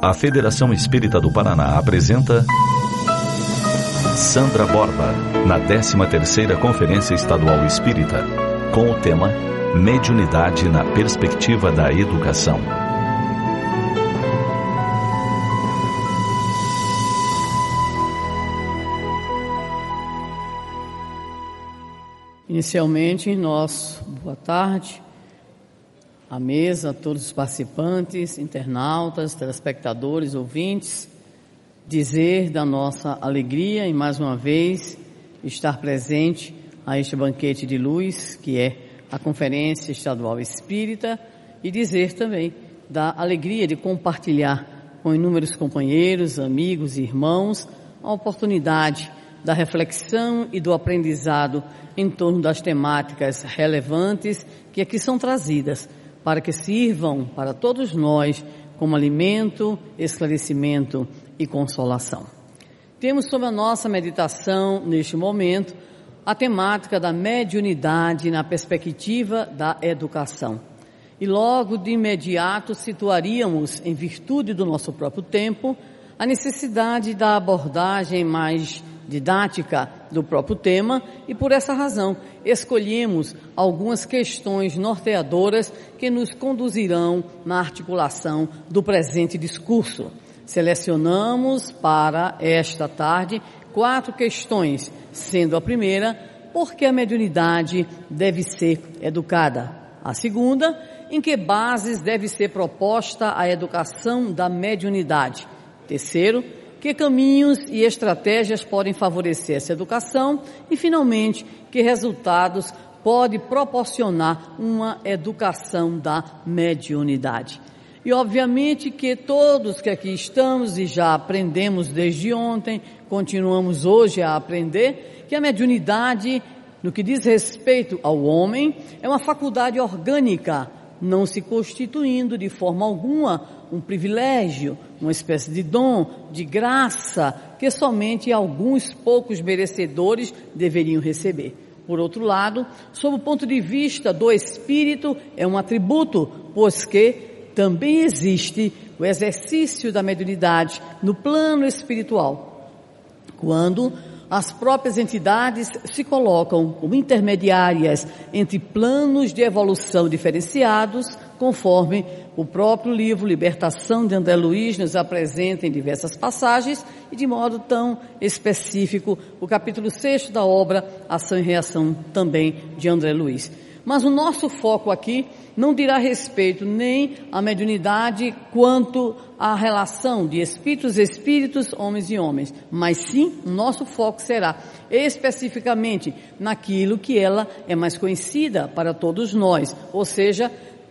A Federação Espírita do Paraná apresenta Sandra Borba, na 13ª Conferência Estadual Espírita, com o tema Mediunidade na Perspectiva da Educação. Inicialmente, nós, boa tarde, à mesa, todos os participantes, internautas, telespectadores, ouvintes, dizer da nossa alegria em mais uma vez estar presente a este banquete de luz, que é a Conferência Estadual Espírita, e dizer também da alegria de compartilhar com inúmeros companheiros, amigos e irmãos a oportunidade da reflexão e do aprendizado em torno das temáticas relevantes que aqui são trazidas para que sirvam para todos nós como alimento, esclarecimento e consolação. Temos sobre a nossa meditação neste momento a temática da mediunidade na perspectiva da educação. E logo de imediato situaríamos, em virtude do nosso próprio tempo, a necessidade da abordagem mais didática do próprio tema e por essa razão escolhemos algumas questões norteadoras que nos conduzirão na articulação do presente discurso. Selecionamos para esta tarde quatro questões, sendo a primeira, por que a mediunidade deve ser educada? A segunda, em que bases deve ser proposta a educação da mediunidade? Terceiro, que caminhos e estratégias podem favorecer essa educação e, finalmente, que resultados pode proporcionar uma educação da mediunidade. E obviamente que todos que aqui estamos e já aprendemos desde ontem, continuamos hoje a aprender, que a mediunidade, no que diz respeito ao homem, é uma faculdade orgânica, não se constituindo de forma alguma um privilégio, uma espécie de dom, de graça, que somente alguns poucos merecedores deveriam receber. Por outro lado, sob o ponto de vista do espírito, é um atributo, pois que também existe o exercício da mediunidade no plano espiritual. Quando as próprias entidades se colocam como intermediárias entre planos de evolução diferenciados, conforme o próprio livro Libertação de André Luiz nos apresenta em diversas passagens e de modo tão específico o capítulo 6 da obra Ação e Reação também de André Luiz. Mas o nosso foco aqui não dirá respeito nem à mediunidade quanto à relação de espíritos, espíritos, homens e homens, mas sim nosso foco será especificamente naquilo que ela é mais conhecida para todos nós, ou seja,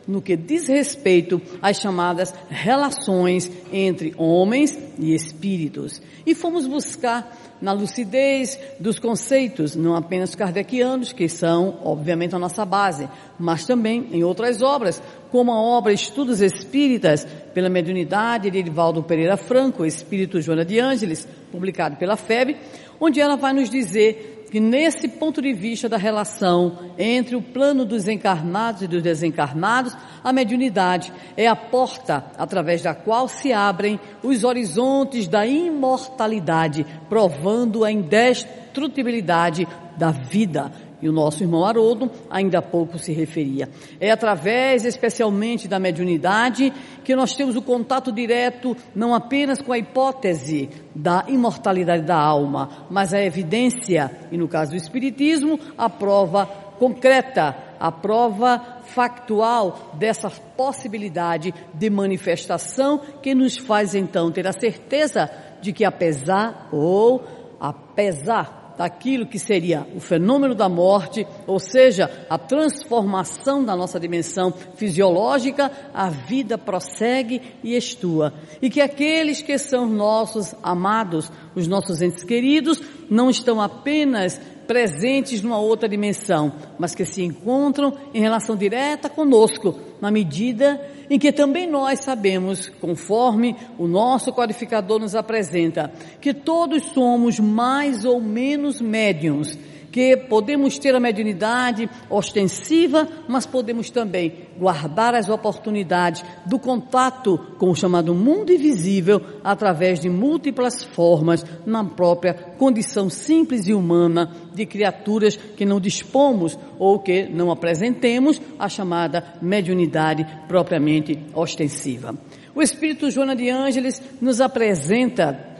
no que diz respeito às chamadas relações entre homens e espíritos. E fomos buscar na lucidez dos conceitos, não apenas kardecianos, que são, obviamente, a nossa base, mas também em outras obras, como a obra Estudos Espíritas, pela mediunidade de Edivaldo Pereira Franco, Espírito Joana de Ângeles, publicado pela FEB, onde ela vai nos dizer que nesse ponto de vista da relação entre o plano dos encarnados e dos desencarnados, a mediunidade é a porta através da qual se abrem os horizontes da imortalidade, provando a indestrutibilidade da vida e o nosso irmão Haroldo ainda há pouco se referia. É através especialmente da mediunidade que nós temos o contato direto não apenas com a hipótese da imortalidade da alma, mas a evidência, e no caso do Espiritismo, a prova concreta, a prova factual dessa possibilidade de manifestação que nos faz então ter a certeza de que apesar ou apesar daquilo que seria o fenômeno da morte, ou seja, a transformação da nossa dimensão fisiológica, a vida prossegue e estua. E que aqueles que são nossos amados, os nossos entes queridos, não estão apenas presentes numa outra dimensão, mas que se encontram em relação direta conosco, na medida em que também nós sabemos, conforme o nosso codificador nos apresenta, que todos somos mais ou menos médiums que podemos ter a mediunidade ostensiva, mas podemos também guardar as oportunidades do contato com o chamado mundo invisível através de múltiplas formas na própria condição simples e humana de criaturas que não dispomos ou que não apresentemos a chamada mediunidade propriamente ostensiva. O Espírito Joana de Ângeles nos apresenta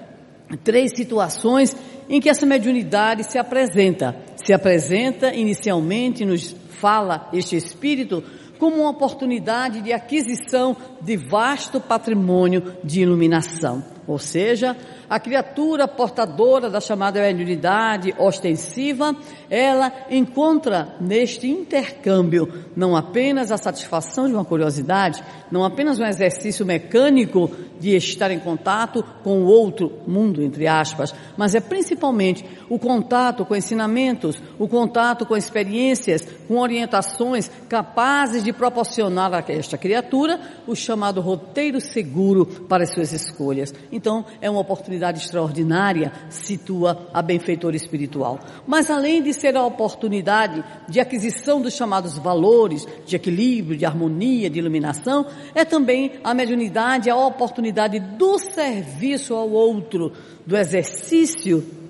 três situações em que essa mediunidade se apresenta. Se apresenta inicialmente, nos fala este Espírito, como uma oportunidade de aquisição de vasto patrimônio de iluminação. Ou seja, a criatura portadora da chamada mediunidade ostensiva, ela encontra neste intercâmbio não apenas a satisfação de uma curiosidade, não apenas um exercício mecânico de estar em contato com o outro mundo, entre aspas, mas é principalmente o contato com ensinamentos, o contato com experiências, com orientações capazes de proporcionar a esta criatura o chamado roteiro seguro para as suas escolhas. Então, é uma oportunidade extraordinária, situa a benfeitora espiritual. Mas além de ser a oportunidade de aquisição dos chamados valores de equilíbrio, de harmonia, de iluminação, é também a mediunidade a oportunidade do serviço ao outro, do exercício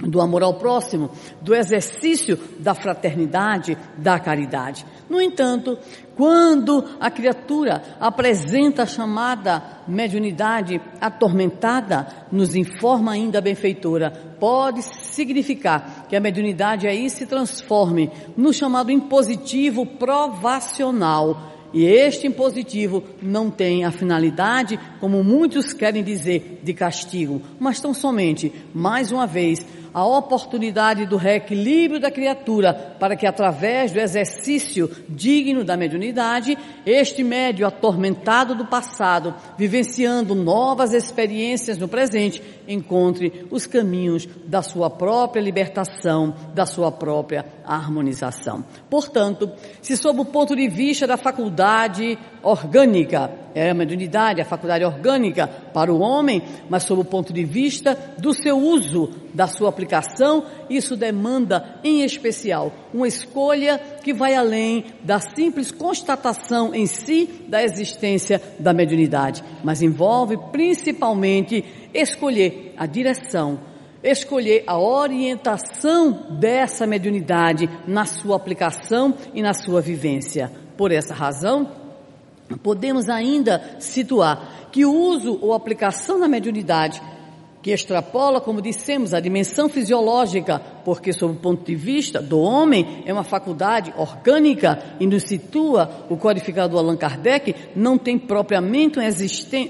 do amor ao próximo, do exercício da fraternidade, da caridade. No entanto, quando a criatura apresenta a chamada mediunidade atormentada, nos informa ainda a benfeitora, pode significar que a mediunidade aí se transforme no chamado impositivo provacional. E este impositivo não tem a finalidade, como muitos querem dizer, de castigo, mas tão somente, mais uma vez, a oportunidade do reequilíbrio da criatura para que através do exercício digno da mediunidade, este médio atormentado do passado, vivenciando novas experiências no presente, encontre os caminhos da sua própria libertação, da sua própria harmonização. Portanto, se sob o ponto de vista da faculdade orgânica, é a mediunidade, a faculdade orgânica para o homem, mas sob o ponto de vista do seu uso, da sua aplicação, isso demanda, em especial, uma escolha que vai além da simples constatação em si da existência da mediunidade, mas envolve principalmente escolher a direção, escolher a orientação dessa mediunidade na sua aplicação e na sua vivência. Por essa razão, podemos ainda situar que o uso ou aplicação da mediunidade que extrapola, como dissemos, a dimensão fisiológica, porque, sob o ponto de vista do homem, é uma faculdade orgânica e nos situa o codificador Allan Kardec, não tem propriamente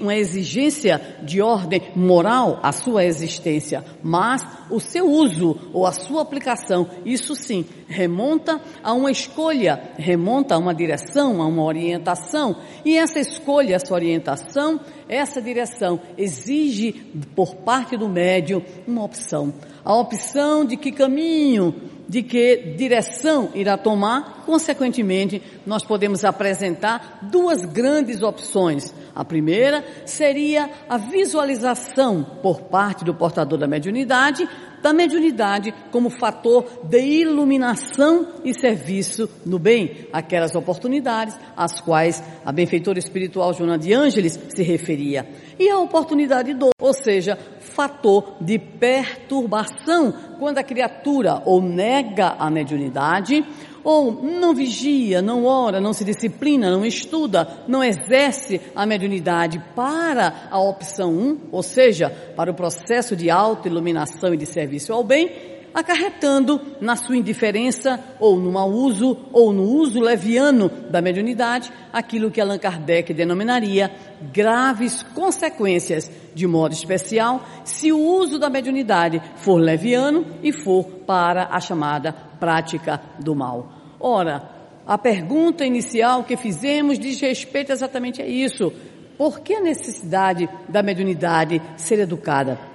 uma exigência de ordem moral a sua existência, mas o seu uso ou a sua aplicação, isso sim, remonta a uma escolha, remonta a uma direção, a uma orientação, e essa escolha, essa orientação, essa direção exige por parte do médium uma opção. A opção de que caminho, de que direção irá tomar, consequentemente, nós podemos apresentar duas grandes opções. A primeira seria a visualização por parte do portador da mediunidade da mediunidade como fator de iluminação e serviço no bem, aquelas oportunidades às quais a benfeitora espiritual Joana de Ângeles se referia. E a oportunidade do, ou seja, fator de perturbação quando a criatura ou nega a mediunidade ou não vigia, não ora, não se disciplina, não estuda, não exerce a mediunidade para a opção 1, ou seja, para o processo de autoiluminação e de serviço ao bem, acarretando na sua indiferença ou no mau uso ou no uso leviano da mediunidade aquilo que Allan Kardec denominaria graves consequências, de modo especial, se o uso da mediunidade for leviano e for para a chamada prática do mal. Ora, a pergunta inicial que fizemos diz respeito exatamente a isso. Por que a necessidade da mediunidade ser educada?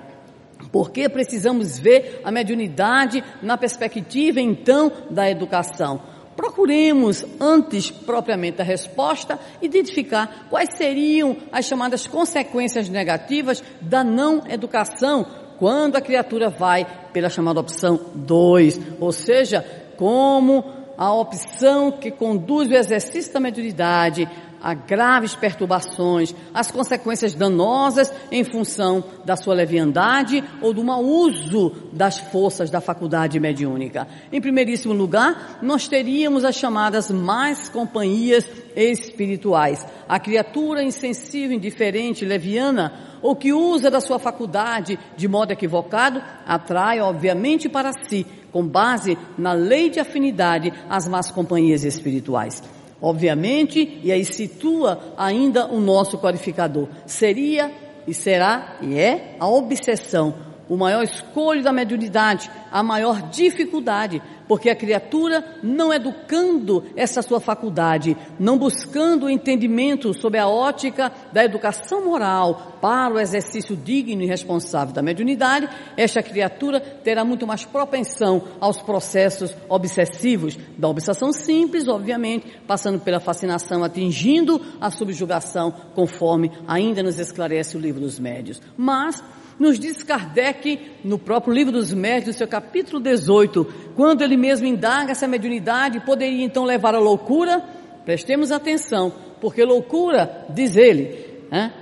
Por que precisamos ver a mediunidade na perspectiva, então, da educação? Procuremos, antes propriamente da resposta, identificar quais seriam as chamadas consequências negativas da não educação quando a criatura vai pela chamada opção 2, ou seja, como a opção que conduz o exercício da mediunidade a graves perturbações, as consequências danosas em função da sua leviandade ou do mau uso das forças da faculdade mediúnica. Em primeiríssimo lugar, nós teríamos as chamadas mais companhias espirituais. A criatura insensível, indiferente, leviana, ou que usa da sua faculdade de modo equivocado, atrai, obviamente, para si, com base na lei de afinidade, as más companhias espirituais. Obviamente, e aí situa ainda o nosso qualificador, seria e será e é a obsessão o maior escolho da mediunidade, a maior dificuldade, porque a criatura não educando essa sua faculdade, não buscando o entendimento sob a ótica da educação moral para o exercício digno e responsável da mediunidade, esta criatura terá muito mais propensão aos processos obsessivos, da obsessão simples, obviamente, passando pela fascinação, atingindo a subjugação, conforme ainda nos esclarece o livro dos médios. Mas nos diz Kardec, no próprio livro dos médios, seu capítulo 18, quando ele mesmo indaga essa mediunidade, poderia então levar à loucura? Prestemos atenção, porque loucura, diz ele,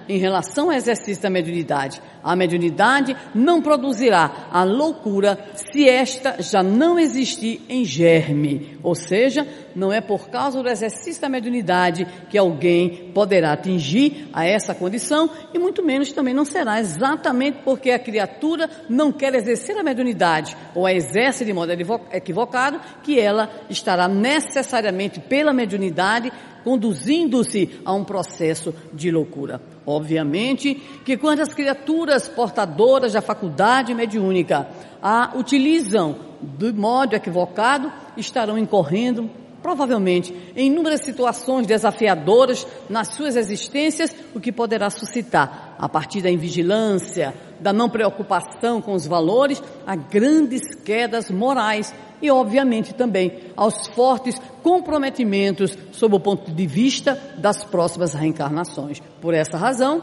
em relação ao exercício da mediunidade. A mediunidade não produzirá a loucura se esta já não existir em germe. Ou seja, não é por causa do exercício da mediunidade que alguém poderá atingir a essa condição e muito menos também não será exatamente porque a criatura não quer exercer a mediunidade ou a exerce de modo equivocado que ela estará necessariamente pela mediunidade conduzindo-se a um processo de loucura. Obviamente que quando as criaturas portadoras da faculdade mediúnica a utilizam de modo equivocado, estarão incorrendo provavelmente em inúmeras situações desafiadoras nas suas existências, o que poderá suscitar, a partir da invigilância, da não preocupação com os valores, a grandes quedas morais e, obviamente, também aos fortes comprometimentos sob o ponto de vista das próximas reencarnações. Por essa razão,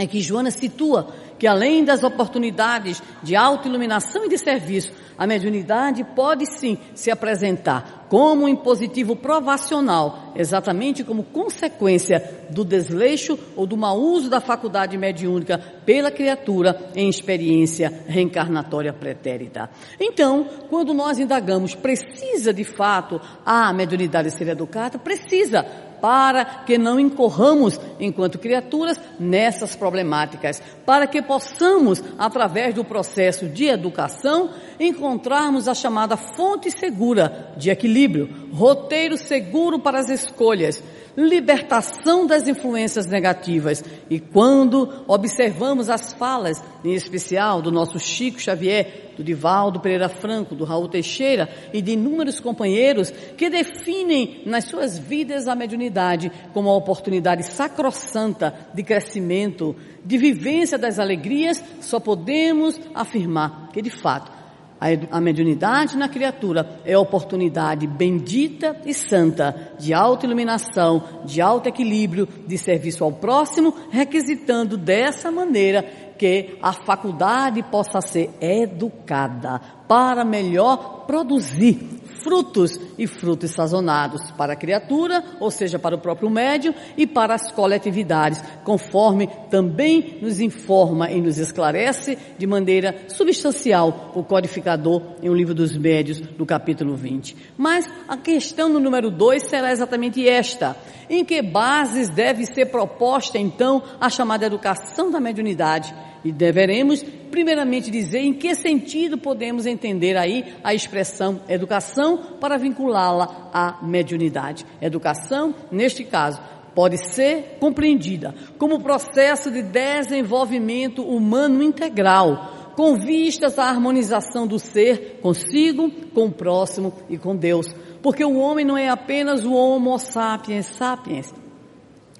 é que Joana situa que além das oportunidades de autoiluminação e de serviço, a mediunidade pode sim se apresentar como um impositivo provacional, exatamente como consequência do desleixo ou do mau uso da faculdade mediúnica pela criatura em experiência reencarnatória pretérita. Então, quando nós indagamos, precisa de fato a mediunidade ser educada? Precisa, para que não incorramos, enquanto criaturas, nessas problemáticas, para que possamos, através do processo de educação, encontrarmos a chamada fonte segura de equilíbrio, roteiro seguro para as escolhas, libertação das influências negativas. E quando observamos as falas, em especial do nosso Chico Xavier, do Divaldo Pereira Franco, do Raul Teixeira e de inúmeros companheiros que definem nas suas vidas a mediunidade como a oportunidade sacrossanta de crescimento, de vivência das alegrias, só podemos afirmar que de fato a mediunidade na criatura é oportunidade bendita e santa de autoiluminação, de alto equilíbrio, de serviço ao próximo, requisitando dessa maneira que a faculdade possa ser educada para melhor produzir frutos e frutos sazonados para a criatura, ou seja, para o próprio médium e para as coletividades, conforme também nos informa e nos esclarece de maneira substancial o codificador em O Livro dos Médios, no capítulo 20. Mas a questão no número 2 será exatamente esta: em que bases deve ser proposta então a chamada educação da mediunidade? E deveremos, primeiramente, dizer em que sentido podemos entender aí a expressão educação para vinculá-la à mediunidade. Educação, neste caso, pode ser compreendida como processo de desenvolvimento humano integral, com vistas à harmonização do ser consigo, com o próximo e com Deus. Porque o homem não é apenas o Homo sapiens sapiens,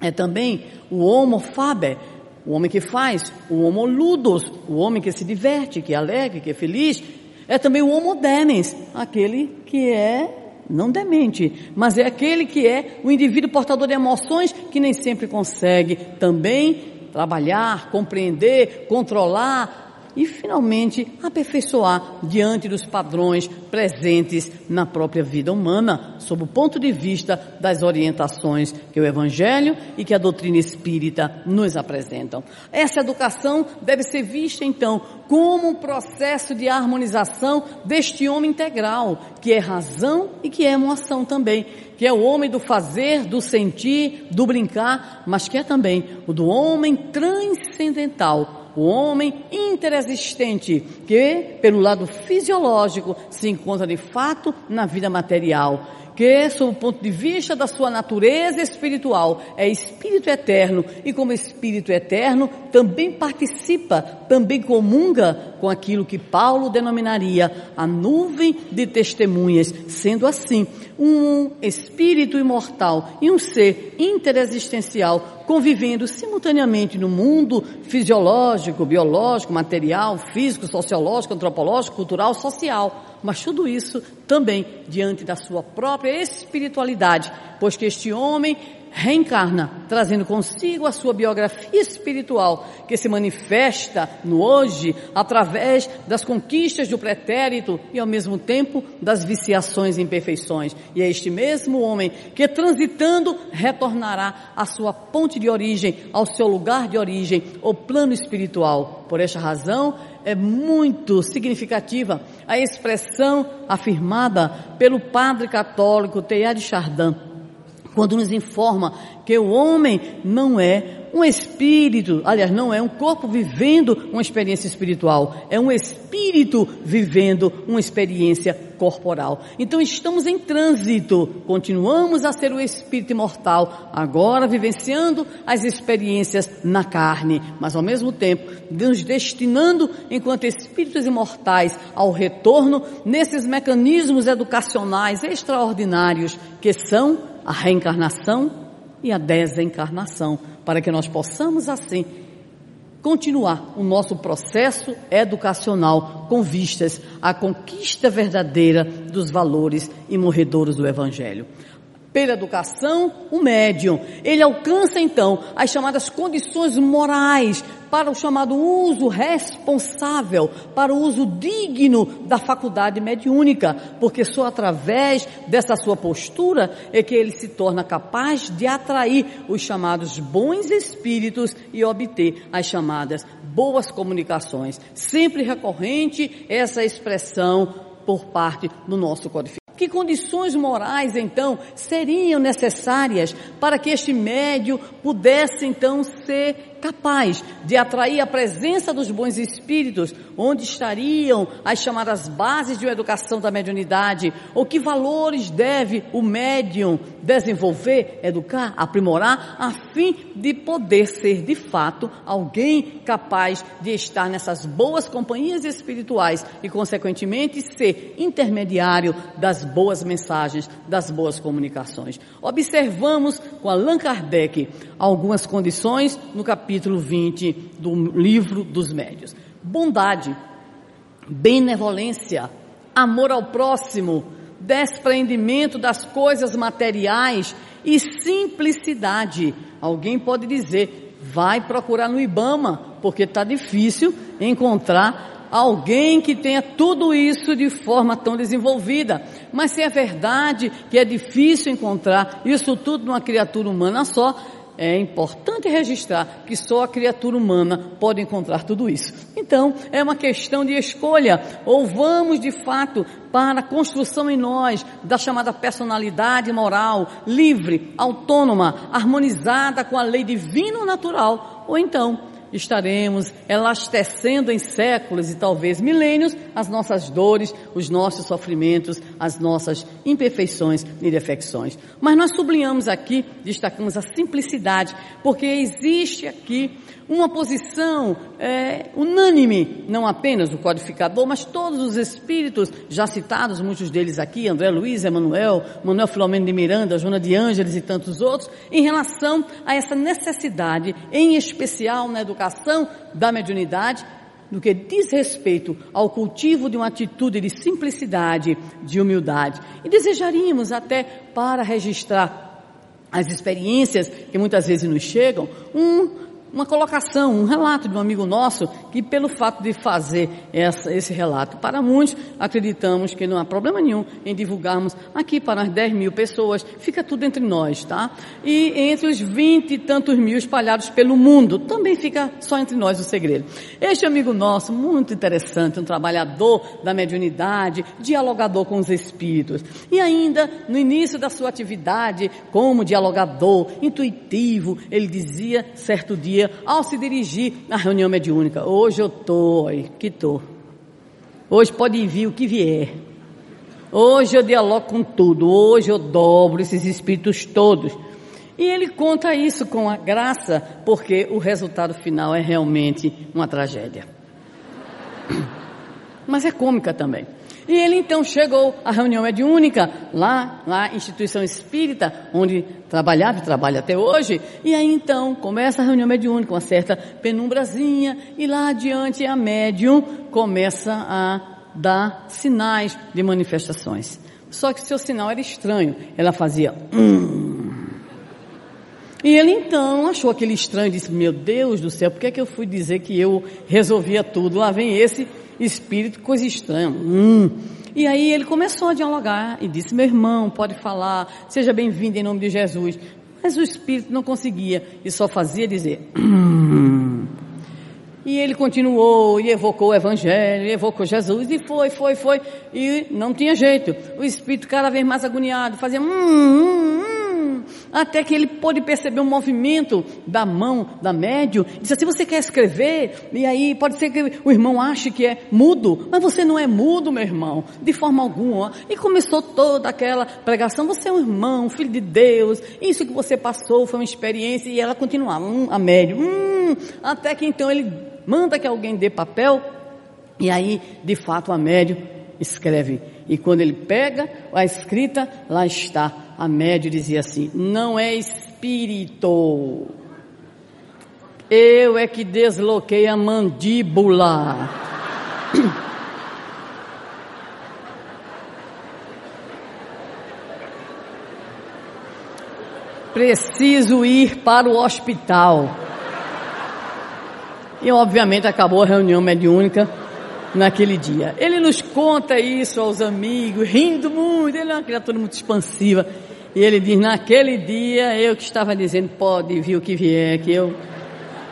é também o Homo faber, o homem que faz, o homo ludus, o homem que se diverte, que é alegre, que é feliz, é também o homo demens, aquele que é não demente, mas é aquele que é o indivíduo portador de emoções que nem sempre consegue também trabalhar, compreender, controlar e finalmente aperfeiçoar diante dos padrões presentes na própria vida humana, sob o ponto de vista das orientações que o Evangelho e que a doutrina espírita nos apresentam. Essa educação deve ser vista então como um processo de harmonização deste homem integral, que é razão e que é emoção também, que é o homem do fazer, do sentir, do brincar, mas que é também o do homem transcendental, o homem interexistente, que, pelo lado fisiológico, se encontra de fato na vida material, que, sob o ponto de vista da sua natureza espiritual, é espírito eterno. E, como espírito eterno, também participa, também comunga com aquilo que Paulo denominaria a nuvem de testemunhas, sendo assim, um espírito imortal e um ser interexistencial convivendo simultaneamente no mundo fisiológico, biológico, material, físico, sociológico, antropológico, cultural, social mas tudo isso também diante da sua própria espiritualidade, pois que este homem reencarna, trazendo consigo a sua biografia espiritual, que se manifesta no hoje através das conquistas do pretérito e ao mesmo tempo das viciações e imperfeições. E é este mesmo homem que transitando retornará à sua ponte de origem, ao seu lugar de origem, o plano espiritual. Por esta razão, é muito significativa a expressão afirmada pelo padre católico Teilhard de Chardin, quando nos informa que o homem não é um espírito, aliás, não é um corpo vivendo uma experiência espiritual, é um espírito vivendo uma experiência corporal. Então estamos em trânsito, continuamos a ser o espírito imortal, agora vivenciando as experiências na carne, mas ao mesmo tempo nos destinando, enquanto espíritos imortais, ao retorno nesses mecanismos educacionais extraordinários que são a reencarnação e a desencarnação, para que nós possamos assim continuar o nosso processo educacional com vistas à conquista verdadeira dos valores imorredouros do Evangelho. Pela educação, o médium, ele alcança então as chamadas condições morais para o chamado uso responsável, para o uso digno da faculdade mediúnica, porque só através dessa sua postura é que ele se torna capaz de atrair os chamados bons espíritos e obter as chamadas boas comunicações. Sempre recorrente essa expressão por parte do nosso codificador. Que condições morais, então, seriam necessárias para que este médio pudesse, então, ser capaz de atrair a presença dos bons espíritos, onde estariam as chamadas bases de uma educação da mediunidade, ou que valores deve o médium desenvolver, educar, aprimorar, a fim de poder ser de fato alguém capaz de estar nessas boas companhias espirituais e, consequentemente, ser intermediário das boas mensagens, das boas comunicações. Observamos com Allan Kardec algumas condições no capítulo capítulo 20 do livro dos médios. Bondade, benevolência, amor ao próximo, despreendimento das coisas materiais e simplicidade. Alguém pode dizer, vai procurar no Ibama, porque está difícil encontrar alguém que tenha tudo isso de forma tão desenvolvida. Mas se é verdade que é difícil encontrar isso tudo numa criatura humana só, é importante registrar que só a criatura humana pode encontrar tudo isso. Então, é uma questão de escolha. Ou vamos de fato para a construção em nós da chamada personalidade moral, livre, autônoma, harmonizada com a lei divina natural, ou então estaremos elastecendo em séculos e talvez milênios as nossas dores, os nossos sofrimentos, as nossas imperfeições e defecções. Mas nós sublinhamos aqui, destacamos a simplicidade, porque existe aqui uma posição é, unânime, não apenas do codificador, mas todos os espíritos já citados, muitos deles aqui, André Luiz, Emanuel, Manuel Filomeno de Miranda, Joana de Ângeles e tantos outros, em relação a essa necessidade, em especial na educação da mediunidade, no que diz respeito ao cultivo de uma atitude de simplicidade, de humildade. E desejaríamos até para registrar as experiências que muitas vezes nos chegam, um uma colocação, um relato de um amigo nosso que, pelo fato de fazer essa, esse relato para muitos, acreditamos que não há problema nenhum em divulgarmos aqui para as 10 mil pessoas, fica tudo entre nós, tá? E entre os 20 e tantos mil espalhados pelo mundo, também fica só entre nós o segredo. Este amigo nosso, muito interessante, um trabalhador da mediunidade, dialogador com os espíritos, e ainda no início da sua atividade como dialogador, intuitivo, ele dizia certo dia dia ao se dirigir à reunião mediúnica. Hoje eu aí, que tô. Hoje pode vir o que vier. Hoje eu dialogo com tudo. Hoje eu dobro esses espíritos todos. E ele conta isso com a graça, porque o resultado final é realmente uma tragédia. Mas é cômica também. E ele então chegou à reunião mediúnica, lá, lá, instituição espírita, onde trabalhava e trabalha até hoje. E aí então começa a reunião mediúnica, uma certa penumbrazinha, e lá adiante a médium começa a dar sinais de manifestações. Só que seu sinal era estranho. Ela fazia hum. E ele então achou aquele estranho e disse: Meu Deus do céu, por que, é que eu fui dizer que eu resolvia tudo? Lá vem esse espírito, coisa estranha. Hum. E aí ele começou a dialogar e disse: Meu irmão, pode falar, seja bem-vindo em nome de Jesus. Mas o espírito não conseguia e só fazia dizer. Hum. E ele continuou e evocou o Evangelho, e evocou Jesus, e foi, foi, foi, e não tinha jeito. O espírito cada vez mais agoniado, fazia hum, hum, hum até que ele pôde perceber um movimento da mão da médium, disse assim, você quer escrever? E aí pode ser que o irmão ache que é mudo, mas você não é mudo, meu irmão, de forma alguma. E começou toda aquela pregação, você é um irmão, filho de Deus, isso que você passou foi uma experiência, e ela continuava, hum, a médium, hum, até que então ele manda que alguém dê papel, e aí, de fato, a médium escreve. E quando ele pega a escrita, lá está a média dizia assim: não é espírito. Eu é que desloquei a mandíbula. Preciso ir para o hospital. E obviamente acabou a reunião mediúnica naquele dia. Ele nos conta isso aos amigos, rindo muito, ele é uma criatura muito expansiva. E ele diz: naquele dia eu que estava dizendo, pode vir o que vier, que eu.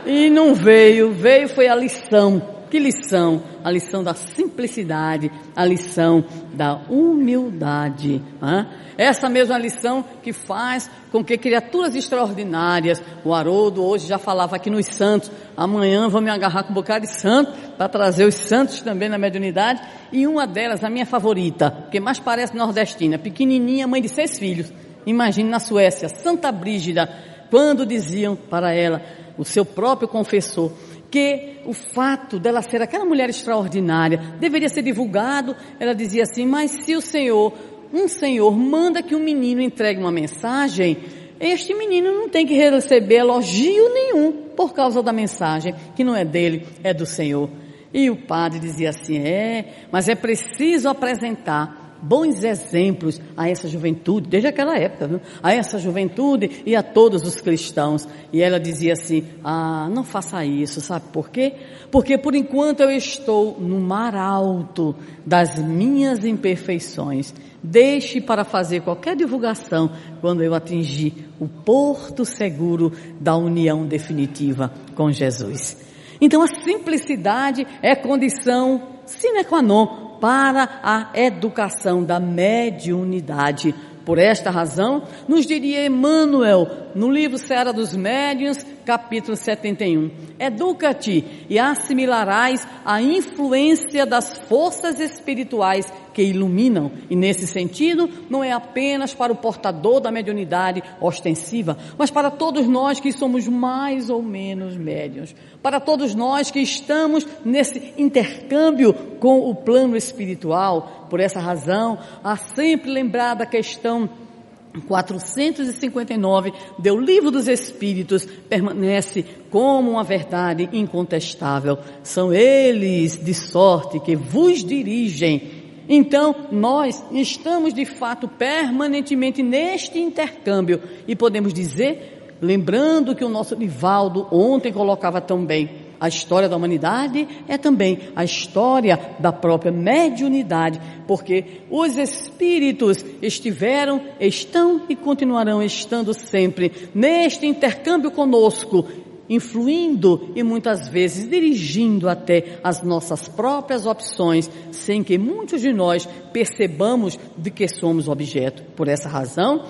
E não veio, veio foi a lição. Que lição? A lição da simplicidade, a lição da humildade. Hein? Essa mesma lição que faz com que criaturas extraordinárias, o Haroldo hoje já falava aqui nos santos, amanhã vou me agarrar com um bocado de santo para trazer os santos também na mediunidade, e uma delas, a minha favorita, que mais parece nordestina, pequenininha, mãe de seis filhos, Imagine na Suécia, Santa Brígida, quando diziam para ela, o seu próprio confessor, que o fato dela ser aquela mulher extraordinária deveria ser divulgado, ela dizia assim: Mas se o Senhor, um Senhor, manda que um menino entregue uma mensagem, este menino não tem que receber elogio nenhum por causa da mensagem, que não é dele, é do Senhor. E o padre dizia assim: É, mas é preciso apresentar bons exemplos a essa juventude, desde aquela época, viu? a essa juventude e a todos os cristãos. E ela dizia assim: Ah, não faça isso, sabe por quê? Porque por enquanto eu estou no mar alto das minhas imperfeições. Deixe para fazer qualquer divulgação quando eu atingir o porto seguro da união definitiva com Jesus. Então a simplicidade é condição sine qua non para a educação da mediunidade. Por esta razão, nos diria Emmanuel, no livro Seara dos Médiuns, capítulo 71. Educa-te e assimilarás a influência das forças espirituais que iluminam. E nesse sentido, não é apenas para o portador da mediunidade ostensiva, mas para todos nós que somos mais ou menos médiuns. Para todos nós que estamos nesse intercâmbio com o plano espiritual. Por essa razão, há sempre lembrar da questão 459 do Livro dos Espíritos permanece como uma verdade incontestável. São eles de sorte que vos dirigem. Então, nós estamos de fato permanentemente neste intercâmbio. E podemos dizer Lembrando que o nosso Nivaldo ontem colocava tão bem, a história da humanidade é também a história da própria mediunidade, porque os espíritos estiveram, estão e continuarão estando sempre neste intercâmbio conosco, influindo e muitas vezes dirigindo até as nossas próprias opções, sem que muitos de nós percebamos de que somos objeto. Por essa razão,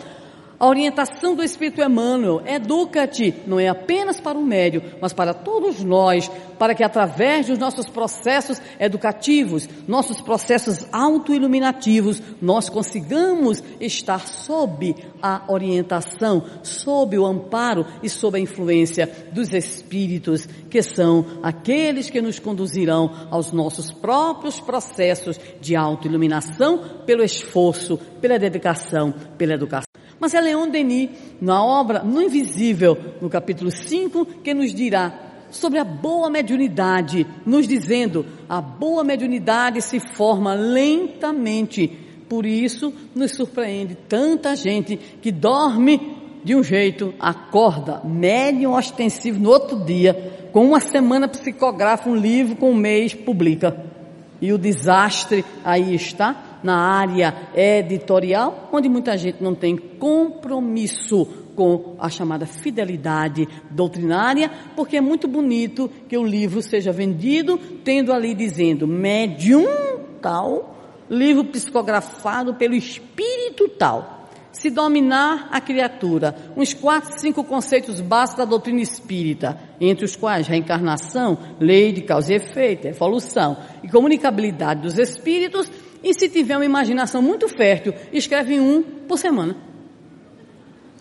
a orientação do Espírito Emmanuel, educa-te, não é apenas para o médio, mas para todos nós, para que através dos nossos processos educativos, nossos processos autoiluminativos, nós consigamos estar sob a orientação, sob o amparo e sob a influência dos Espíritos, que são aqueles que nos conduzirão aos nossos próprios processos de autoiluminação pelo esforço, pela dedicação, pela educação. Mas é Leon Denis, na obra No Invisível, no capítulo 5, que nos dirá sobre a boa mediunidade, nos dizendo: a boa mediunidade se forma lentamente. Por isso, nos surpreende tanta gente que dorme de um jeito, acorda, médium ostensivo no outro dia, com uma semana psicografa um livro, com um mês publica. E o desastre aí está na área editorial, onde muita gente não tem compromisso com a chamada fidelidade doutrinária, porque é muito bonito que o livro seja vendido tendo ali dizendo médium tal, livro psicografado pelo espírito tal. Se dominar a criatura, uns quatro, cinco conceitos básicos da doutrina espírita, entre os quais reencarnação, lei de causa e efeito, evolução e comunicabilidade dos espíritos, e se tiver uma imaginação muito fértil, escreve um por semana.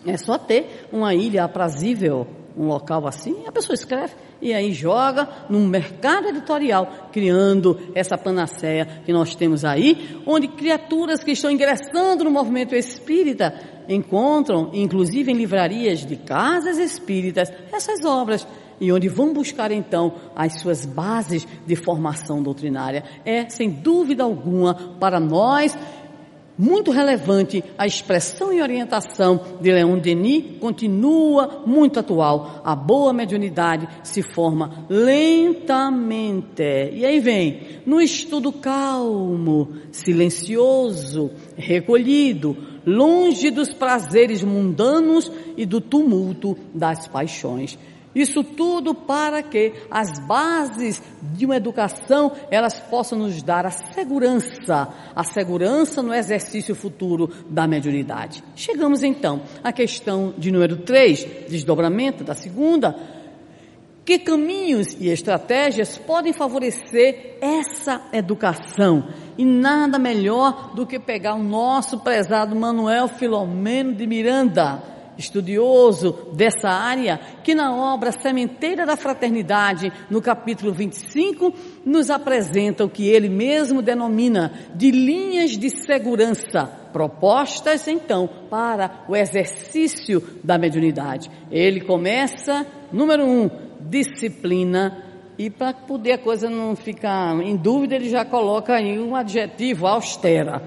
É só ter uma ilha aprazível, um local assim, a pessoa escreve e aí joga num mercado editorial, criando essa panaceia que nós temos aí, onde criaturas que estão ingressando no movimento espírita encontram, inclusive em livrarias de casas espíritas, essas obras e onde vão buscar então as suas bases de formação doutrinária. É, sem dúvida alguma, para nós, muito relevante a expressão e orientação de Leon Denis continua muito atual. A boa mediunidade se forma lentamente. E aí vem, no estudo calmo, silencioso, recolhido, longe dos prazeres mundanos e do tumulto das paixões. Isso tudo para que as bases de uma educação elas possam nos dar a segurança, a segurança no exercício futuro da mediunidade. Chegamos então à questão de número 3, desdobramento da segunda. Que caminhos e estratégias podem favorecer essa educação? E nada melhor do que pegar o nosso prezado Manuel Filomeno de Miranda, estudioso dessa área, que na obra Sementeira da Fraternidade, no capítulo 25, nos apresenta o que ele mesmo denomina de linhas de segurança, propostas então para o exercício da mediunidade. Ele começa, número um, disciplina. E para poder a coisa não ficar em dúvida, ele já coloca aí um adjetivo austera.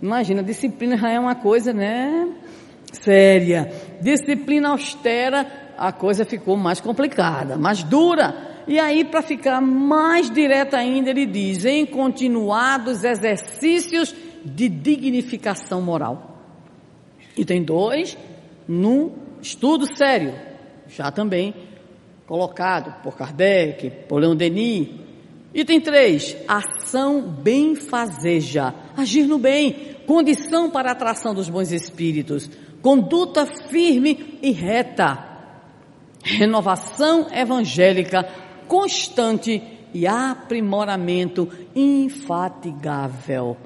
Imagina, disciplina já é uma coisa, né? Séria, disciplina austera, a coisa ficou mais complicada, mais dura. E aí, para ficar mais direta ainda, ele diz: em continuados exercícios de dignificação moral. E tem dois no estudo sério, já também colocado por Kardec, por Leon Denis. Item 3, ação benfazeja, agir no bem, condição para a atração dos bons espíritos conduta firme e reta, renovação evangélica constante e aprimoramento infatigável.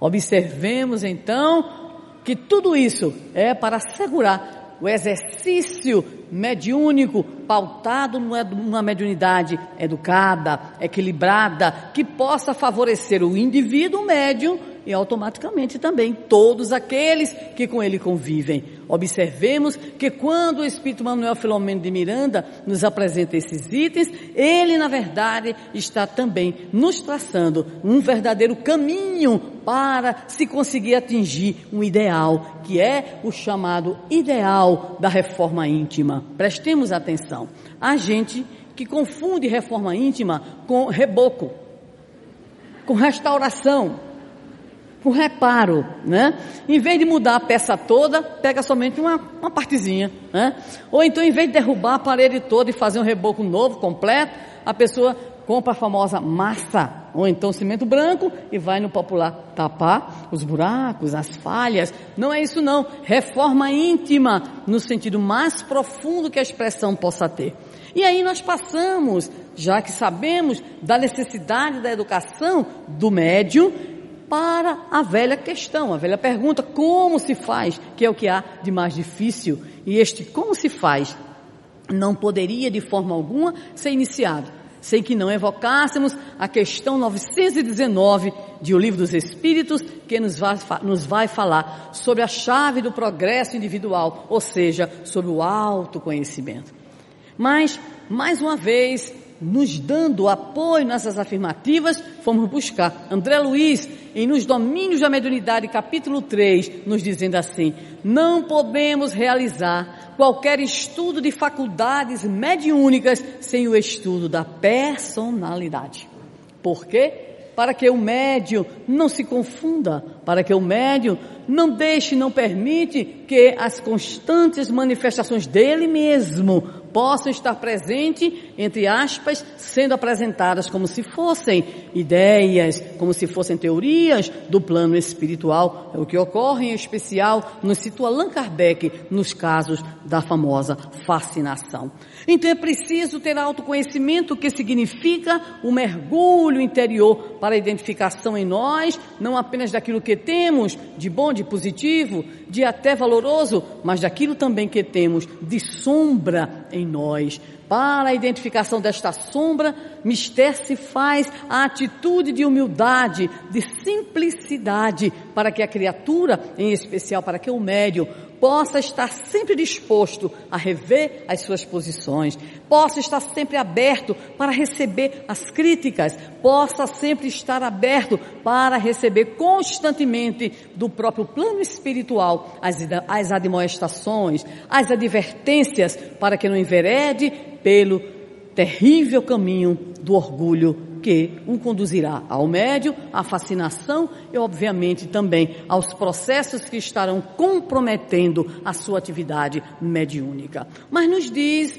Observemos então que tudo isso é para assegurar o exercício mediúnico pautado numa mediunidade educada, equilibrada, que possa favorecer o indivíduo médium e automaticamente também todos aqueles que com ele convivem. Observemos que quando o Espírito Manuel Filomeno de Miranda nos apresenta esses itens, ele na verdade está também nos traçando um verdadeiro caminho para se conseguir atingir um ideal, que é o chamado ideal da reforma íntima. Prestemos atenção. A gente que confunde reforma íntima com reboco, com restauração, com reparo, né? Em vez de mudar a peça toda, pega somente uma, uma partezinha, né? Ou então, em vez de derrubar a parede toda e fazer um reboco novo, completo, a pessoa compra a famosa massa, ou então cimento branco e vai no popular tapar os buracos, as falhas. Não é isso não. Reforma íntima, no sentido mais profundo que a expressão possa ter. E aí nós passamos, já que sabemos da necessidade da educação do médium, para a velha questão, a velha pergunta, como se faz, que é o que há de mais difícil. E este como se faz não poderia de forma alguma ser iniciado, sem que não evocássemos a questão 919 de O Livro dos Espíritos, que nos vai, nos vai falar sobre a chave do progresso individual, ou seja, sobre o autoconhecimento. Mas, mais uma vez, nos dando apoio nessas afirmativas, fomos buscar André Luiz em Nos Domínios da Mediunidade, capítulo 3, nos dizendo assim: não podemos realizar qualquer estudo de faculdades mediúnicas sem o estudo da personalidade. Por quê? Para que o médio não se confunda, para que o médio não deixe, não permite que as constantes manifestações dele mesmo possam estar presentes, entre aspas, sendo apresentadas como se fossem ideias, como se fossem teorias do plano espiritual. É o que ocorre em especial, nos situa Allan Kardec, nos casos da famosa fascinação. Então é preciso ter autoconhecimento, que significa o mergulho interior para a identificação em nós, não apenas daquilo que temos de bom, de positivo, de até valoroso, mas daquilo também que temos de sombra em nós. Para a identificação desta sombra, Mister se faz a atitude de humildade, de simplicidade, para que a criatura, em especial para que o médio, possa estar sempre disposto a rever as suas posições, possa estar sempre aberto para receber as críticas, possa sempre estar aberto para receber constantemente do próprio plano espiritual as, as admoestações, as advertências, para que não enverede pelo terrível caminho do orgulho que o conduzirá ao médio, à fascinação e, obviamente, também aos processos que estarão comprometendo a sua atividade mediúnica. Mas nos diz,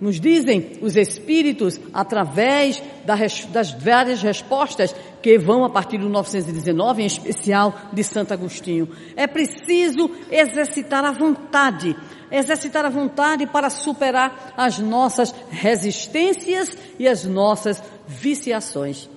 nos dizem os espíritos, através das várias respostas que vão a partir do 919, em especial de Santo Agostinho, é preciso exercitar a vontade exercitar a vontade para superar as nossas resistências e as nossas viciações.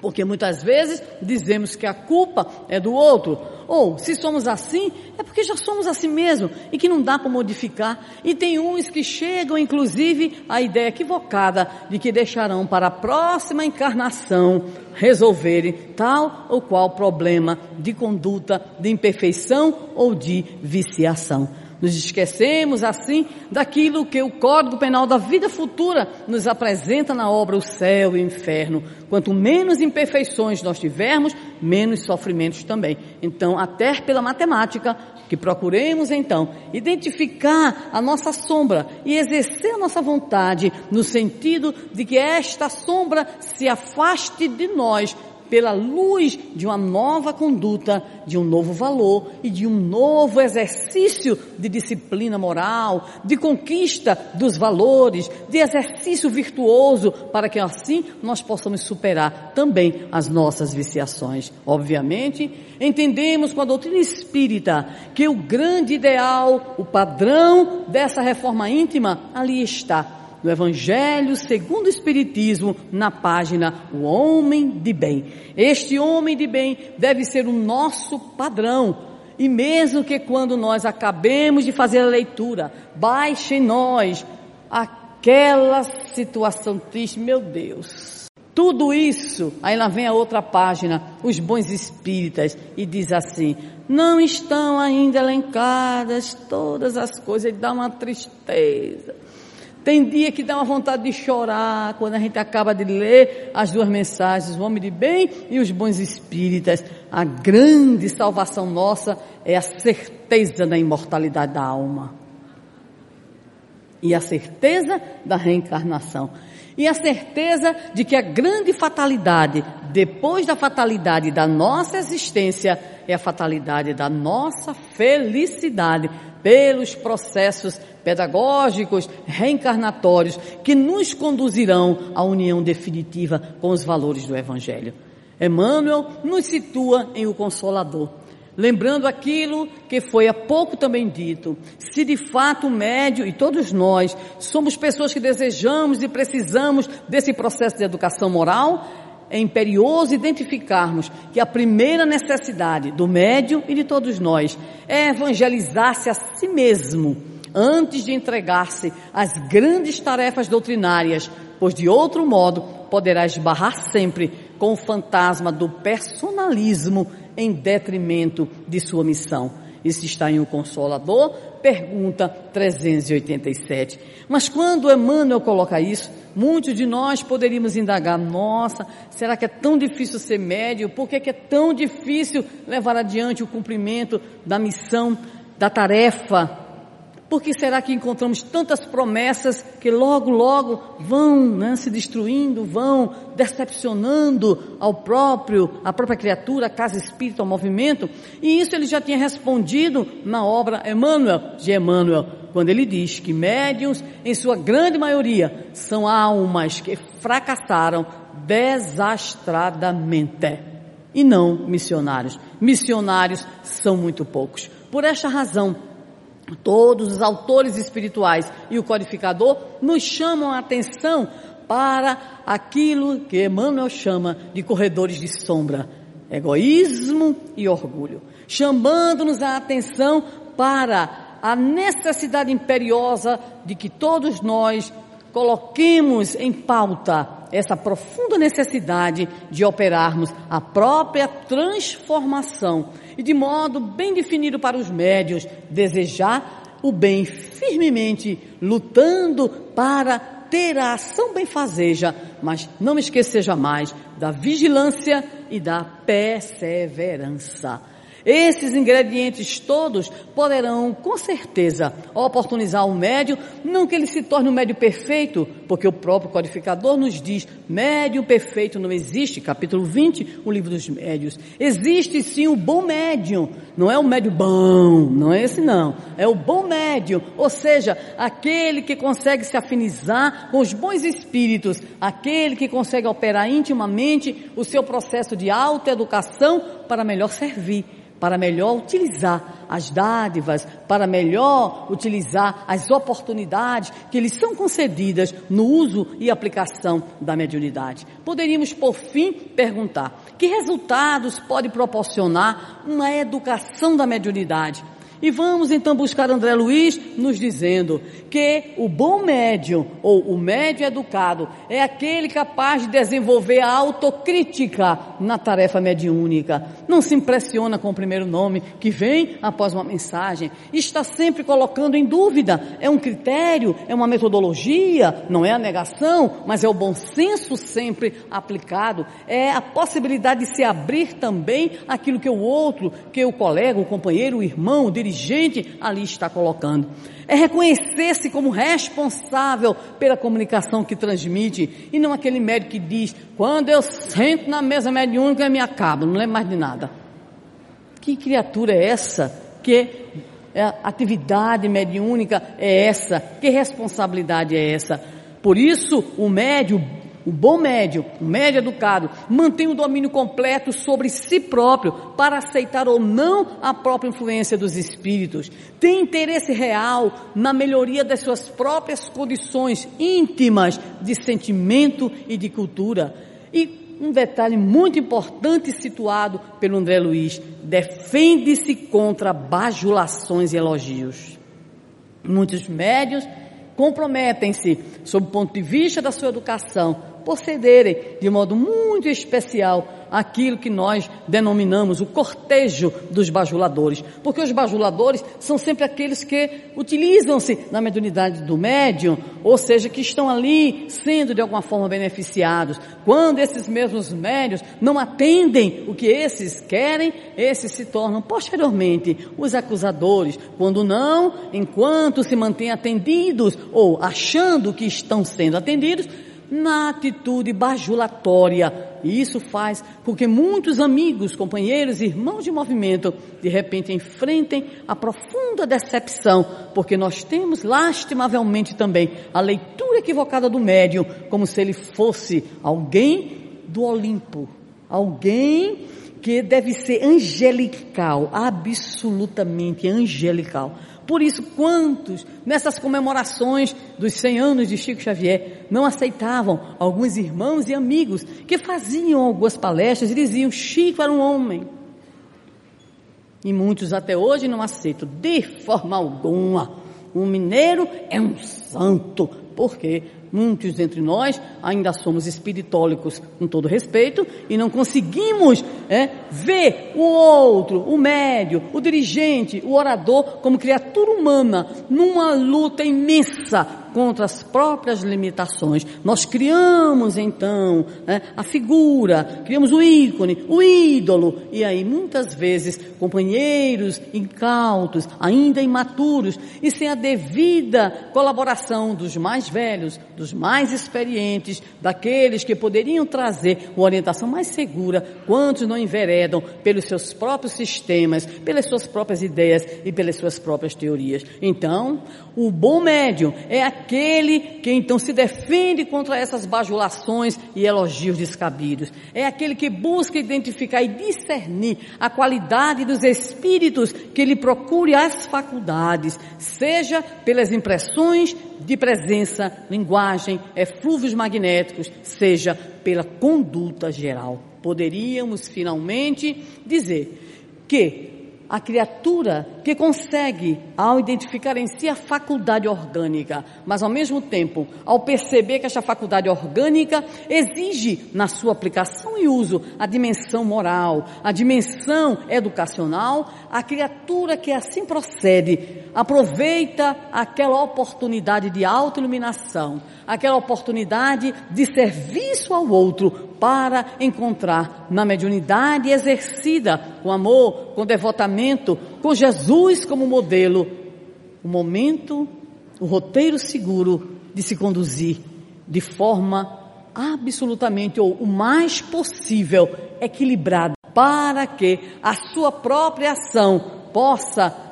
Porque muitas vezes dizemos que a culpa é do outro, ou se somos assim, é porque já somos assim mesmo e que não dá para modificar. E tem uns que chegam, inclusive, à ideia equivocada de que deixarão para a próxima encarnação resolverem tal ou qual problema de conduta, de imperfeição ou de viciação. Nos esquecemos, assim, daquilo que o Código Penal da vida futura nos apresenta na obra O Céu e o Inferno. Quanto menos imperfeições nós tivermos, menos sofrimentos também. Então, até pela matemática, que procuremos então identificar a nossa sombra e exercer a nossa vontade no sentido de que esta sombra se afaste de nós pela luz de uma nova conduta, de um novo valor e de um novo exercício de disciplina moral, de conquista dos valores, de exercício virtuoso, para que assim nós possamos superar também as nossas viciações. Obviamente, entendemos com a doutrina espírita que o grande ideal, o padrão dessa reforma íntima ali está no Evangelho segundo o Espiritismo, na página O Homem de Bem. Este homem de bem deve ser o nosso padrão. E mesmo que quando nós acabemos de fazer a leitura, baixe em nós aquela situação triste, meu Deus, Tudo isso, aí lá vem a outra página, os bons espíritas, e diz assim: não estão ainda elencadas todas as coisas, e dá uma tristeza. Tem dia que dá uma vontade de chorar quando a gente acaba de ler as duas mensagens, o homem de bem e os bons espíritas. A grande salvação nossa é a certeza da imortalidade da alma. E a certeza da reencarnação. E a certeza de que a grande fatalidade, depois da fatalidade da nossa existência, é a fatalidade da nossa felicidade pelos processos pedagógicos, reencarnatórios, que nos conduzirão à união definitiva com os valores do Evangelho. Emmanuel nos situa em o Consolador lembrando aquilo que foi há pouco também dito. Se de fato o médio e todos nós somos pessoas que desejamos e precisamos desse processo de educação moral, é imperioso identificarmos que a primeira necessidade do médio e de todos nós é evangelizar-se a si mesmo antes de entregar-se às grandes tarefas doutrinárias, pois de outro modo poderá esbarrar sempre com o fantasma do personalismo em detrimento de sua missão. Isso está em O Consolador, pergunta 387. Mas quando Emmanuel coloca isso, muitos de nós poderíamos indagar: nossa, será que é tão difícil ser médio? Por que, que é tão difícil levar adiante o cumprimento da missão, da tarefa por que será que encontramos tantas promessas que logo, logo vão né, se destruindo, vão decepcionando ao próprio, a própria criatura, a casa espírita, ao movimento? E isso ele já tinha respondido na obra Emmanuel, de Emmanuel, quando ele diz que médiums, em sua grande maioria, são almas que fracassaram desastradamente. E não missionários. Missionários são muito poucos. Por esta razão, Todos os autores espirituais e o codificador nos chamam a atenção para aquilo que Emmanuel chama de corredores de sombra, egoísmo e orgulho, chamando-nos a atenção para a necessidade imperiosa de que todos nós coloquemos em pauta essa profunda necessidade de operarmos a própria transformação e de modo bem definido para os médios, desejar o bem firmemente, lutando para ter a ação benfazeja, mas não esquecer jamais da vigilância e da perseverança. Esses ingredientes todos poderão, com certeza, oportunizar o médio, não que ele se torne um médio perfeito, porque o próprio codificador nos diz, médio perfeito não existe, capítulo 20, o livro dos médios. Existe sim o bom médium, não é o médio bom, não é esse não, é o bom médium, ou seja, aquele que consegue se afinizar com os bons espíritos, aquele que consegue operar intimamente o seu processo de autoeducação para melhor servir para melhor utilizar as dádivas, para melhor utilizar as oportunidades que lhes são concedidas no uso e aplicação da mediunidade. Poderíamos, por fim, perguntar: que resultados pode proporcionar uma educação da mediunidade? E vamos então buscar André Luiz nos dizendo o bom médium ou o médio educado é aquele capaz de desenvolver a autocrítica na tarefa mediúnica. Não se impressiona com o primeiro nome que vem após uma mensagem. Está sempre colocando em dúvida. É um critério, é uma metodologia, não é a negação, mas é o bom senso sempre aplicado. É a possibilidade de se abrir também aquilo que o outro, que o colega, o companheiro, o irmão, o dirigente ali está colocando. É reconhecer-se como responsável pela comunicação que transmite e não aquele médico que diz: quando eu sento na mesa mediúnica eu me acabo, não lembro mais de nada. Que criatura é essa? Que é, atividade mediúnica é essa? Que responsabilidade é essa? Por isso, o médio o bom médio, o médio educado, mantém o domínio completo sobre si próprio para aceitar ou não a própria influência dos espíritos. Tem interesse real na melhoria das suas próprias condições íntimas de sentimento e de cultura. E um detalhe muito importante situado pelo André Luiz: defende-se contra bajulações e elogios. Muitos médios comprometem-se, sob o ponto de vista da sua educação, por cederem de modo muito especial aquilo que nós denominamos o cortejo dos bajuladores, porque os bajuladores são sempre aqueles que utilizam-se na mediunidade do médium, ou seja, que estão ali sendo de alguma forma beneficiados. Quando esses mesmos médios não atendem o que esses querem, esses se tornam posteriormente os acusadores. Quando não, enquanto se mantêm atendidos ou achando que estão sendo atendidos, na atitude bajulatória. E isso faz com que muitos amigos, companheiros, irmãos de movimento, de repente enfrentem a profunda decepção, porque nós temos lastimavelmente também a leitura equivocada do médium, como se ele fosse alguém do Olimpo, alguém que deve ser angelical, absolutamente angelical. Por isso, quantos nessas comemorações dos 100 anos de Chico Xavier não aceitavam alguns irmãos e amigos que faziam algumas palestras e diziam: Chico era um homem. E muitos até hoje não aceitam de forma alguma. Um mineiro é um santo, porque muitos entre nós ainda somos espiritólicos, com todo respeito, e não conseguimos é, ver o outro, o médio, o dirigente, o orador, como criatura humana, numa luta imensa contra as próprias limitações. Nós criamos então né, a figura, criamos o ícone, o ídolo, e aí muitas vezes companheiros incautos, ainda imaturos, e sem a devida colaboração dos mais velhos, dos mais experientes, daqueles que poderiam trazer uma orientação mais segura, quantos não enveredam pelos seus próprios sistemas, pelas suas próprias ideias e pelas suas próprias teorias. Então, o bom médium é aquele que então se defende contra essas bajulações e elogios descabidos. É aquele que busca identificar e discernir a qualidade dos espíritos que lhe procure as faculdades, seja pelas impressões de presença, linguagem, eflúvios magnéticos, seja pela conduta geral. Poderíamos finalmente dizer que a criatura que consegue, ao identificar em si a faculdade orgânica, mas ao mesmo tempo, ao perceber que essa faculdade orgânica exige na sua aplicação e uso a dimensão moral, a dimensão educacional, a criatura que assim procede, aproveita aquela oportunidade de autoiluminação, aquela oportunidade de serviço ao outro para encontrar na mediunidade exercida com amor, com devotamento, com Jesus como modelo, o momento, o roteiro seguro de se conduzir de forma absolutamente ou o mais possível equilibrada para que a sua própria ação possa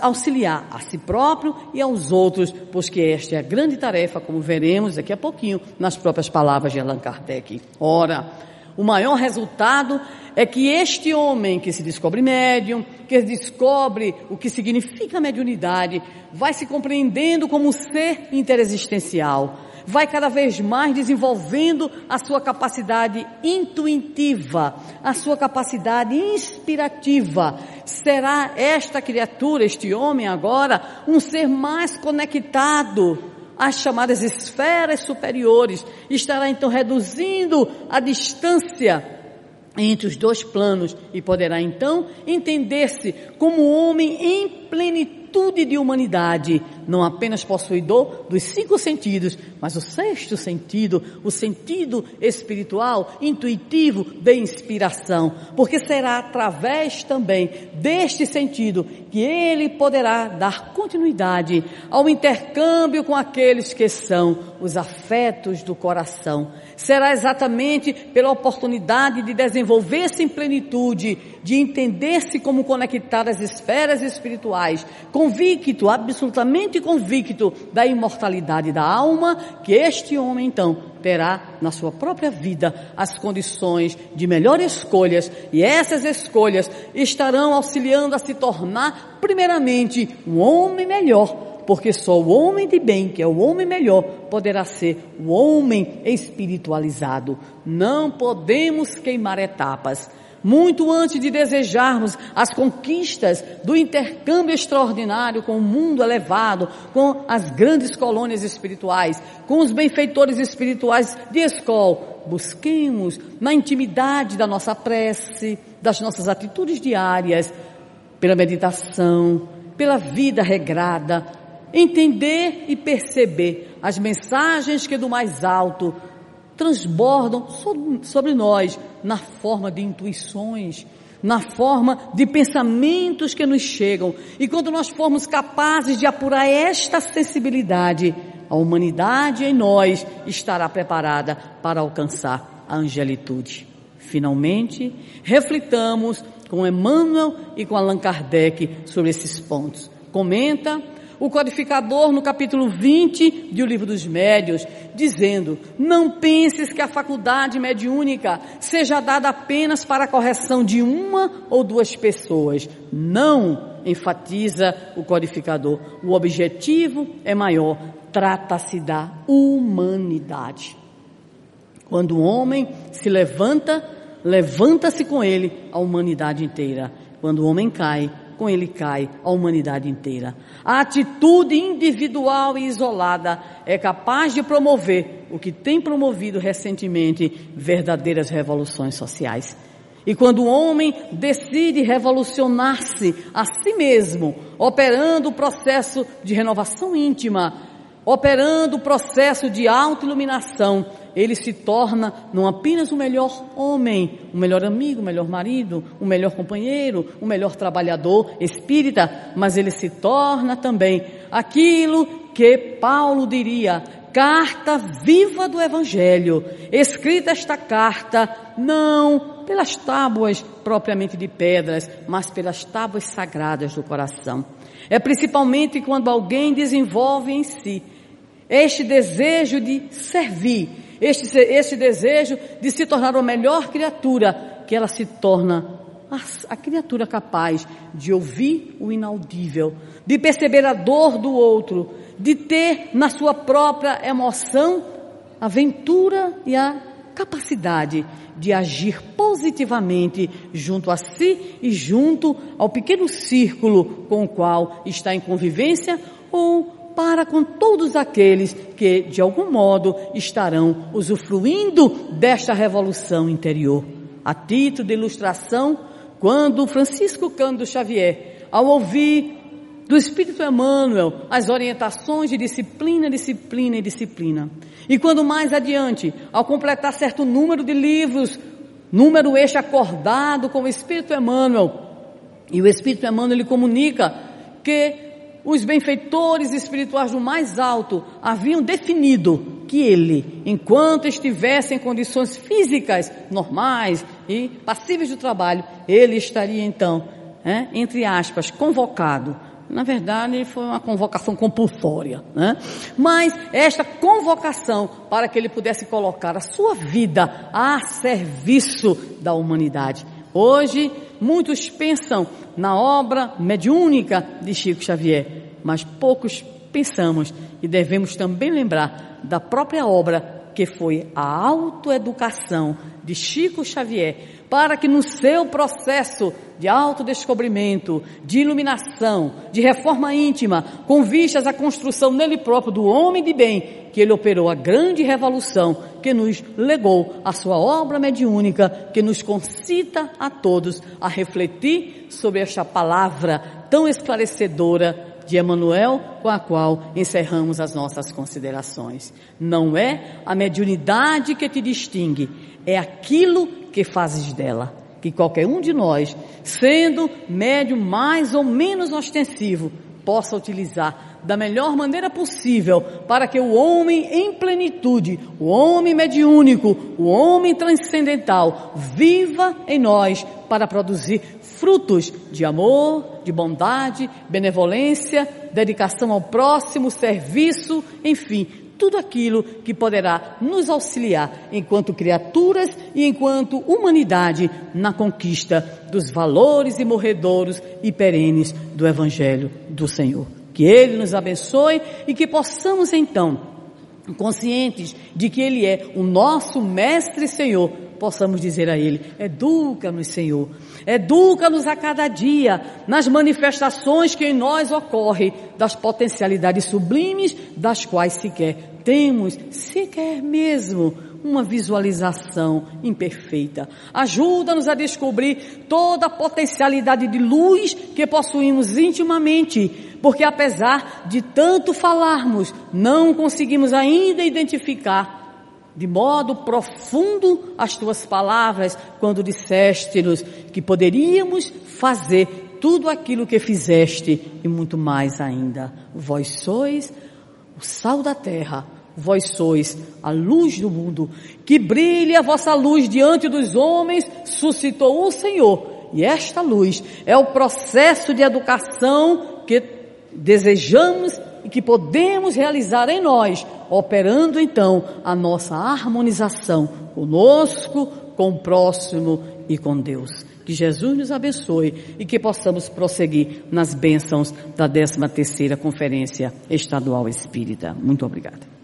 auxiliar a si próprio e aos outros, pois que esta é a grande tarefa, como veremos daqui a pouquinho nas próprias palavras de Allan Kardec. Ora, o maior resultado é que este homem que se descobre médium, que descobre o que significa mediunidade, vai se compreendendo como ser interexistencial, vai cada vez mais desenvolvendo a sua capacidade intuitiva, a sua capacidade inspirativa. Será esta criatura, este homem agora, um ser mais conectado às chamadas esferas superiores, estará então reduzindo a distância entre os dois planos e poderá então entender-se como homem em plenitude de humanidade, não apenas possuidor dos cinco sentidos, mas o sexto sentido, o sentido espiritual, intuitivo de inspiração, porque será através também deste sentido que ele poderá dar continuidade ao intercâmbio com aqueles que são os afetos do coração. Será exatamente pela oportunidade de desenvolver-se em plenitude, de entender-se como conectar as esferas espirituais, convicto, absolutamente convicto da imortalidade da alma, que este homem então terá na sua própria vida as condições de melhor escolhas e essas escolhas estarão auxiliando a se tornar primeiramente um homem melhor porque só o homem de bem, que é o homem melhor, poderá ser o homem espiritualizado. Não podemos queimar etapas. Muito antes de desejarmos as conquistas do intercâmbio extraordinário com o mundo elevado, com as grandes colônias espirituais, com os benfeitores espirituais de escola, busquemos na intimidade da nossa prece, das nossas atitudes diárias, pela meditação, pela vida regrada, entender e perceber as mensagens que do mais alto transbordam sobre nós na forma de intuições, na forma de pensamentos que nos chegam. E quando nós formos capazes de apurar esta sensibilidade, a humanidade em nós estará preparada para alcançar a angelitude. Finalmente, reflitamos com Emmanuel e com Allan Kardec sobre esses pontos. Comenta o codificador no capítulo 20 do Livro dos Médios, dizendo: Não penses que a faculdade mediúnica seja dada apenas para a correção de uma ou duas pessoas. Não, enfatiza o codificador. O objetivo é maior, trata-se da humanidade. Quando o homem se levanta, levanta-se com ele a humanidade inteira. Quando o homem cai, com ele cai a humanidade inteira. A atitude individual e isolada é capaz de promover o que tem promovido recentemente verdadeiras revoluções sociais. E quando o homem decide revolucionar-se a si mesmo, operando o processo de renovação íntima, operando o processo de autoiluminação, ele se torna não apenas o melhor homem, o melhor amigo, o melhor marido, o melhor companheiro, o melhor trabalhador espírita, mas ele se torna também aquilo que Paulo diria, carta viva do Evangelho, escrita esta carta não pelas tábuas propriamente de pedras, mas pelas tábuas sagradas do coração. É principalmente quando alguém desenvolve em si este desejo de servir, este, este desejo de se tornar uma melhor criatura, que ela se torna a, a criatura capaz de ouvir o inaudível, de perceber a dor do outro, de ter na sua própria emoção a aventura e a capacidade de agir positivamente junto a si e junto ao pequeno círculo com o qual está em convivência ou para com todos aqueles que, de algum modo, estarão usufruindo desta revolução interior. A título de ilustração, quando Francisco Cândido Xavier, ao ouvir do Espírito Emmanuel as orientações de disciplina, disciplina e disciplina, e quando mais adiante, ao completar certo número de livros, número este acordado com o Espírito Emmanuel, e o Espírito Emmanuel lhe comunica que os benfeitores espirituais do mais alto haviam definido que ele, enquanto estivesse em condições físicas normais e passíveis de trabalho, ele estaria então, é, entre aspas, convocado. Na verdade, foi uma convocação compulsória, né? Mas esta convocação para que ele pudesse colocar a sua vida a serviço da humanidade. Hoje, muitos pensam na obra mediúnica de Chico Xavier, mas poucos pensamos e devemos também lembrar da própria obra que foi a autoeducação de Chico Xavier, para que no seu processo de autodescobrimento, de iluminação, de reforma íntima, com vistas à construção nele próprio do homem de bem, que ele operou a grande revolução que nos legou a sua obra mediúnica, que nos concita a todos a refletir sobre esta palavra tão esclarecedora de Emanuel, com a qual encerramos as nossas considerações. Não é a mediunidade que te distingue, é aquilo que fazes dela. Que qualquer um de nós, sendo médio mais ou menos ostensivo, possa utilizar da melhor maneira possível para que o homem em plenitude, o homem mediúnico, o homem transcendental, viva em nós para produzir frutos de amor, de bondade, benevolência, dedicação ao próximo, serviço, enfim, tudo aquilo que poderá nos auxiliar enquanto criaturas e enquanto humanidade na conquista dos valores imorredouros e perenes do Evangelho do Senhor. Que Ele nos abençoe e que possamos então, conscientes de que Ele é o nosso Mestre Senhor, possamos dizer a Ele: educa-nos, Senhor, educa-nos a cada dia nas manifestações que em nós ocorrem, das potencialidades sublimes das quais sequer temos, sequer mesmo, uma visualização imperfeita. Ajuda-nos a descobrir toda a potencialidade de luz que possuímos intimamente, porque apesar de tanto falarmos, não conseguimos ainda identificar de modo profundo as tuas palavras quando disseste-nos que poderíamos fazer tudo aquilo que fizeste e muito mais ainda. Vós sois o sal da terra vós sois a luz do mundo, que brilhe a vossa luz diante dos homens, suscitou o Senhor. E esta luz é o processo de educação que desejamos e que podemos realizar em nós, operando então a nossa harmonização conosco, com o próximo e com Deus. Que Jesus nos abençoe e que possamos prosseguir nas bênçãos da 13 terceira Conferência Estadual Espírita. Muito obrigada.